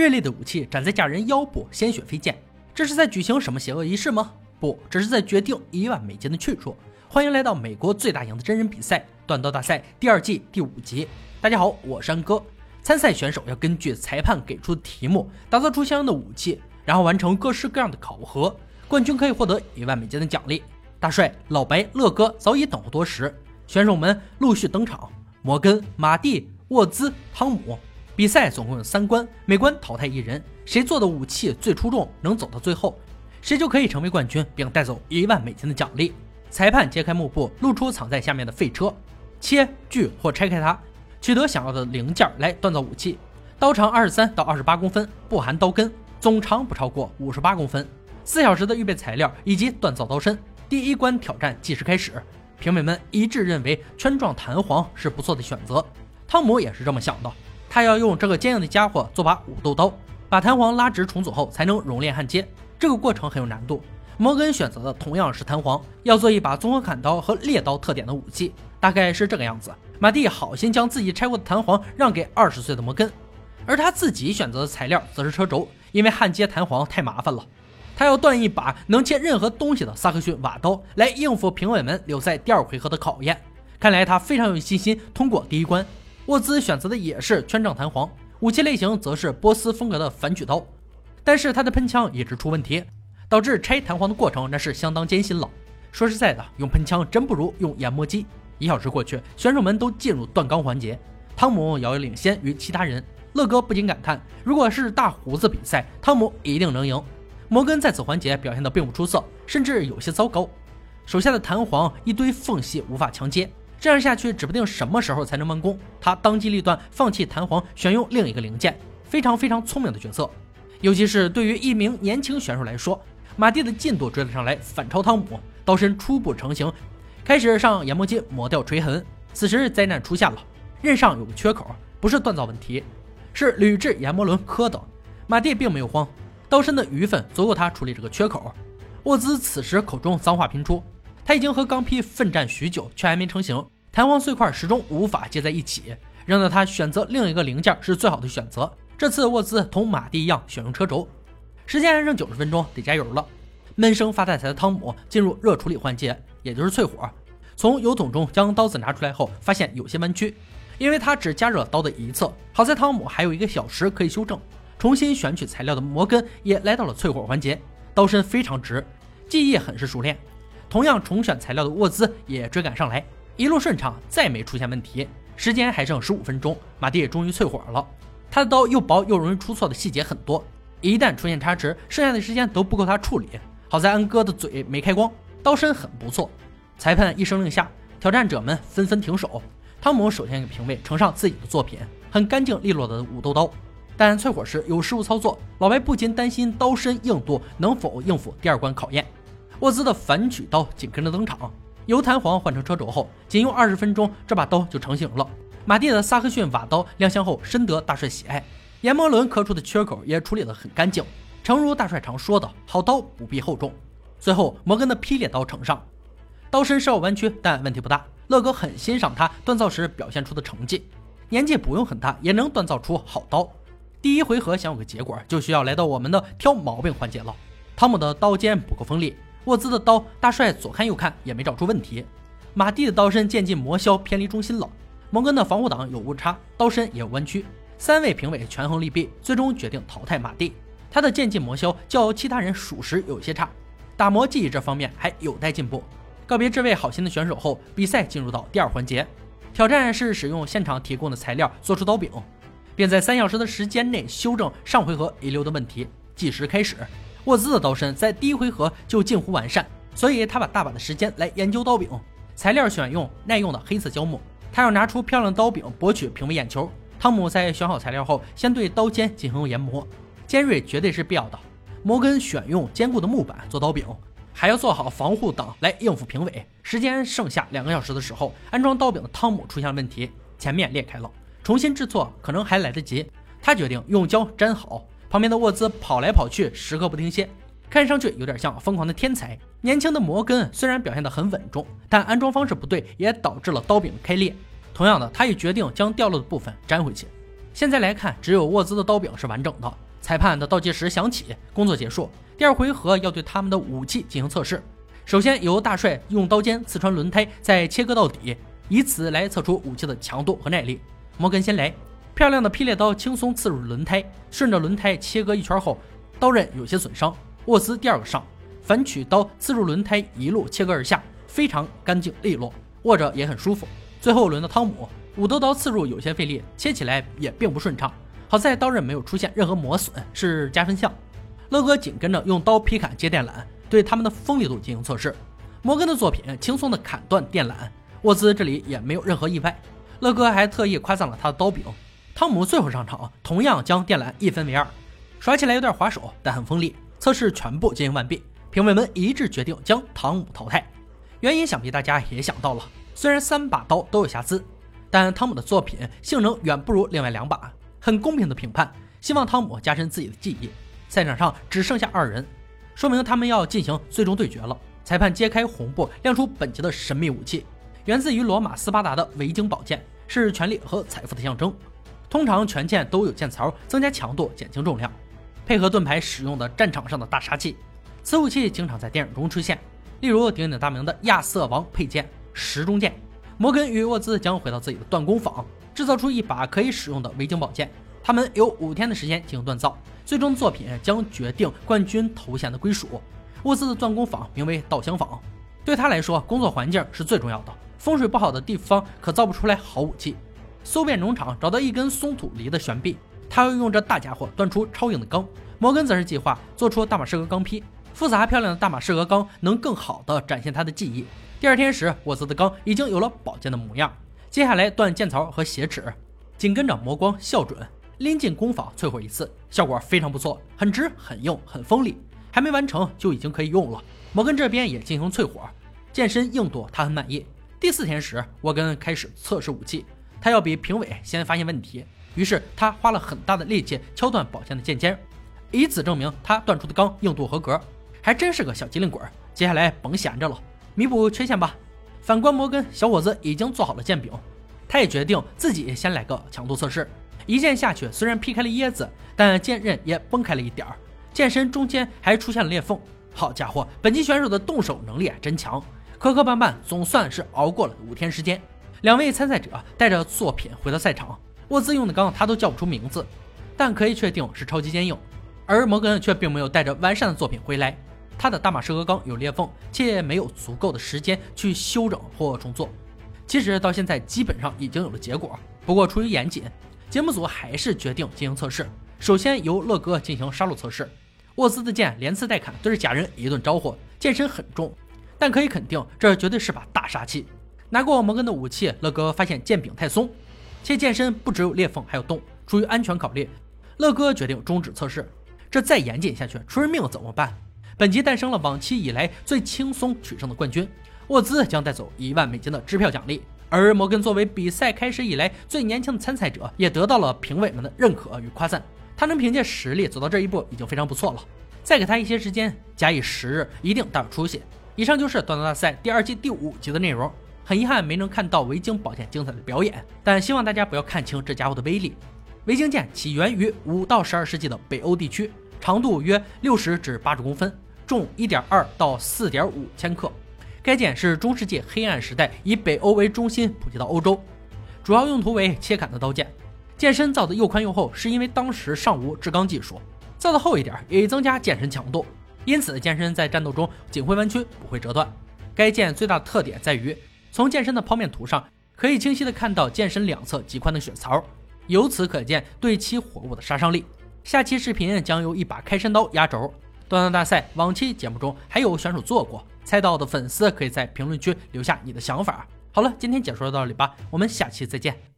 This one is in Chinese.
锐利的武器斩在假人腰部，鲜血飞溅。这是在举行什么邪恶仪式吗？不，这是在决定一万美金的去处。欢迎来到美国最大型的真人比赛——断刀大赛第二季第五集。大家好，我是安哥。参赛选手要根据裁判给出的题目，打造出相应的武器，然后完成各式各样的考核。冠军可以获得一万美金的奖励。大帅、老白、乐哥早已等候多时，选手们陆续登场：摩根、马蒂、沃兹、汤姆。比赛总共有三关，每关淘汰一人，谁做的武器最出众，能走到最后，谁就可以成为冠军，并带走一万美金的奖励。裁判揭开幕布，露出藏在下面的废车，切、锯或拆开它，取得想要的零件来锻造武器。刀长二十三到二十八公分，不含刀根，总长不超过五十八公分。四小时的预备材料以及锻造刀身。第一关挑战计时开始，评委们一致认为圈状弹簧是不错的选择，汤姆也是这么想的。他要用这个坚硬的家伙做把武斗刀，把弹簧拉直重组后才能熔炼焊接，这个过程很有难度。摩根选择的同样是弹簧，要做一把综合砍刀和猎刀特点的武器，大概是这个样子。马蒂好心将自己拆过的弹簧让给二十岁的摩根，而他自己选择的材料则是车轴，因为焊接弹簧太麻烦了。他要锻一把能切任何东西的萨克逊瓦刀来应付评委们留在第二回合的考验。看来他非常有信心通过第一关。沃兹选择的也是圈状弹簧，武器类型则是波斯风格的反曲刀，但是他的喷枪一直出问题，导致拆弹簧的过程那是相当艰辛了。说实在的，用喷枪真不如用研磨机。一小时过去，选手们都进入断钢环节，汤姆遥遥领先于其他人。乐哥不禁感叹：如果是大胡子比赛，汤姆一定能赢。摩根在此环节表现得并不出色，甚至有些糟糕，手下的弹簧一堆缝隙无法强接。这样下去，指不定什么时候才能完工。他当机立断，放弃弹簧，选用另一个零件，非常非常聪明的决策。尤其是对于一名年轻选手来说，马蒂的进度追了上来，反超汤姆，刀身初步成型，开始上研磨机磨掉锤痕。此时灾难出现了，刃上有个缺口，不是锻造问题，是铝制研磨轮磕的。马蒂并没有慌，刀身的余粉足够他处理这个缺口。沃兹此时口中脏话频出。他已经和钢坯奋战许久，却还没成型。弹簧碎块始终无法接在一起，让他选择另一个零件是最好的选择。这次沃兹同马蒂一样选用车轴。时间还剩九十分钟，得加油了。闷声发大财的汤姆进入热处理环节，也就是淬火。从油桶中将刀子拿出来后，发现有些弯曲，因为他只加热刀的一侧。好在汤姆还有一个小时可以修正。重新选取材料的摩根也来到了淬火环节，刀身非常直，技艺很是熟练。同样重选材料的沃兹也追赶上来，一路顺畅，再没出现问题。时间还剩十五分钟，马蒂也终于淬火了。他的刀又薄又容易出错的细节很多，一旦出现差池，剩下的时间都不够他处理。好在恩哥的嘴没开光，刀身很不错。裁判一声令下，挑战者们纷纷停手。汤姆首先给评委呈上自己的作品，很干净利落的武斗刀。但淬火时有失误操作，老白不禁担心刀身硬度能否应付第二关考验。沃兹的反曲刀紧跟着登场，由弹簧换成车轴后，仅用二十分钟，这把刀就成型了。马蒂的萨克逊瓦刀亮相后，深得大帅喜爱，研磨轮磕出的缺口也处理得很干净。诚如大帅常说的，好刀不必厚重。最后，摩根的劈裂刀呈上，刀身稍有弯曲，但问题不大。乐哥很欣赏他锻造时表现出的成绩，年纪不用很大，也能锻造出好刀。第一回合想有个结果，就需要来到我们的挑毛病环节了。汤姆的刀尖不够锋利。沃兹的刀，大帅左看右看也没找出问题。马蒂的刀身渐进磨削，偏离中心了。摩根的防护挡有误差，刀身也有弯曲。三位评委权衡利弊，最终决定淘汰马蒂。他的渐进磨削较其他人属实有些差，打磨技艺这方面还有待进步。告别这位好心的选手后，比赛进入到第二环节，挑战是使用现场提供的材料做出刀柄，并在三小时的时间内修正上回合遗留的问题。计时开始。沃兹的刀身在第一回合就近乎完善，所以他把大把的时间来研究刀柄。材料选用耐用的黑色胶木，他要拿出漂亮刀柄博取评委眼球。汤姆在选好材料后，先对刀尖进行研磨，尖锐绝对是必要的。摩根选用坚固的木板做刀柄，还要做好防护挡来应付评委。时间剩下两个小时的时候，安装刀柄的汤姆出现了问题，前面裂开了，重新制作可能还来得及。他决定用胶粘好。旁边的沃兹跑来跑去，时刻不停歇，看上去有点像疯狂的天才。年轻的摩根虽然表现得很稳重，但安装方式不对，也导致了刀柄开裂。同样的，他也决定将掉落的部分粘回去。现在来看，只有沃兹的刀柄是完整的，裁判的倒计时响起，工作结束。第二回合要对他们的武器进行测试。首先由大帅用刀尖刺穿轮胎，再切割到底，以此来测出武器的强度和耐力。摩根先来，漂亮的劈裂刀轻松刺入轮胎，顺着轮胎切割一圈后，刀刃有些损伤。沃兹第二个上，反取刀刺入轮胎，一路切割而下，非常干净利落，握着也很舒服。最后轮到汤姆，武斗刀刺入有些费力，切起来也并不顺畅。好在刀刃没有出现任何磨损，是加分项。乐哥紧跟着用刀劈砍接电缆，对他们的锋利度进行测试。摩根的作品轻松的砍断电缆，沃兹这里也没有任何意外。乐哥还特意夸赞了他的刀柄。汤姆最后上场，同样将电缆一分为二，耍起来有点滑手，但很锋利。测试全部进行完毕，评委们一致决定将汤姆淘汰。原因想必大家也想到了，虽然三把刀都有瑕疵，但汤姆的作品性能远不如另外两把。很公平的评判，希望汤姆加深自己的记忆。赛场上只剩下二人，说明他们要进行最终对决了。裁判揭开红布，亮出本集的神秘武器，源自于罗马斯巴达的维京宝剑，是权力和财富的象征。通常全剑都有剑槽，增加强度，减轻重量，配合盾牌使用的战场上的大杀器。此武器经常在电影中出现，例如鼎鼎大名的亚瑟王佩剑、石中剑。摩根与沃兹将回到自己的锻工坊。制造出一把可以使用的维京宝剑，他们有五天的时间进行锻造，最终作品将决定冠军头衔的归属。沃兹的锻工坊名为稻香坊，对他来说，工作环境是最重要的。风水不好的地方可造不出来好武器。搜遍农场，找到一根松土犁的悬臂，他要用这大家伙锻出超硬的钢。摩根则是计划做出大马士革钢坯，复杂漂亮的大马士革钢能更好地展现他的技艺。第二天时，沃兹的钢已经有了宝剑的模样。接下来断剑槽和斜齿，紧跟着磨光校准，拎进工坊淬火一次，效果非常不错，很直很硬很锋利，还没完成就已经可以用了。摩根这边也进行淬火，剑身硬度他很满意。第四天时，沃根开始测试武器，他要比评委先发现问题，于是他花了很大的力气敲断宝剑的剑尖，以此证明他断出的钢硬度合格，还真是个小机灵鬼。接下来甭闲着了，弥补缺陷吧。反观摩根，小伙子已经做好了剑柄，他也决定自己先来个强度测试。一剑下去，虽然劈开了椰子，但剑刃也崩开了一点儿，剑身中间还出现了裂缝。好家伙，本期选手的动手能力啊真强！磕磕绊绊，总算是熬过了五天时间。两位参赛者带着作品回到赛场，沃兹用的钢他都叫不出名字，但可以确定是超级坚硬，而摩根却并没有带着完善的作品回来。他的大马士革钢有裂缝，且没有足够的时间去修整或重做。其实到现在基本上已经有了结果，不过出于严谨，节目组还是决定进行测试。首先由乐哥进行杀戮测试。沃兹的剑连刺带砍，对着假人一顿招呼，剑身很重，但可以肯定这绝对是把大杀器。拿过摩根的武器，乐哥发现剑柄太松，且剑身不只有裂缝，还有洞。出于安全考虑，乐哥决定终止测试。这再严谨下去，出人命怎么办？本集诞生了往期以来最轻松取胜的冠军，沃兹将带走一万美金的支票奖励。而摩根作为比赛开始以来最年轻的参赛者，也得到了评委们的认可与夸赞。他能凭借实力走到这一步，已经非常不错了。再给他一些时间，假以时日，一定大有出息。以上就是《锻造大赛》第二季第五集的内容。很遗憾没能看到维京宝剑精彩的表演，但希望大家不要看清这家伙的威力。维京剑起源于五到十二世纪的北欧地区，长度约六十至八十公分。重一点二到四点五千克，该剑是中世纪黑暗时代以北欧为中心普及到欧洲，主要用途为切砍的刀剑。剑身造的又宽又厚，是因为当时尚无制钢技术，造的厚一点也增加剑身强度，因此剑身在战斗中仅会弯曲，不会折断。该剑最大的特点在于，从剑身的剖面图上可以清晰的看到剑身两侧极宽的血槽，由此可见对其火物的杀伤力。下期视频将由一把开山刀压轴。段段大赛往期节目中还有选手做过，猜到的粉丝可以在评论区留下你的想法。好了，今天解说到这里吧，我们下期再见。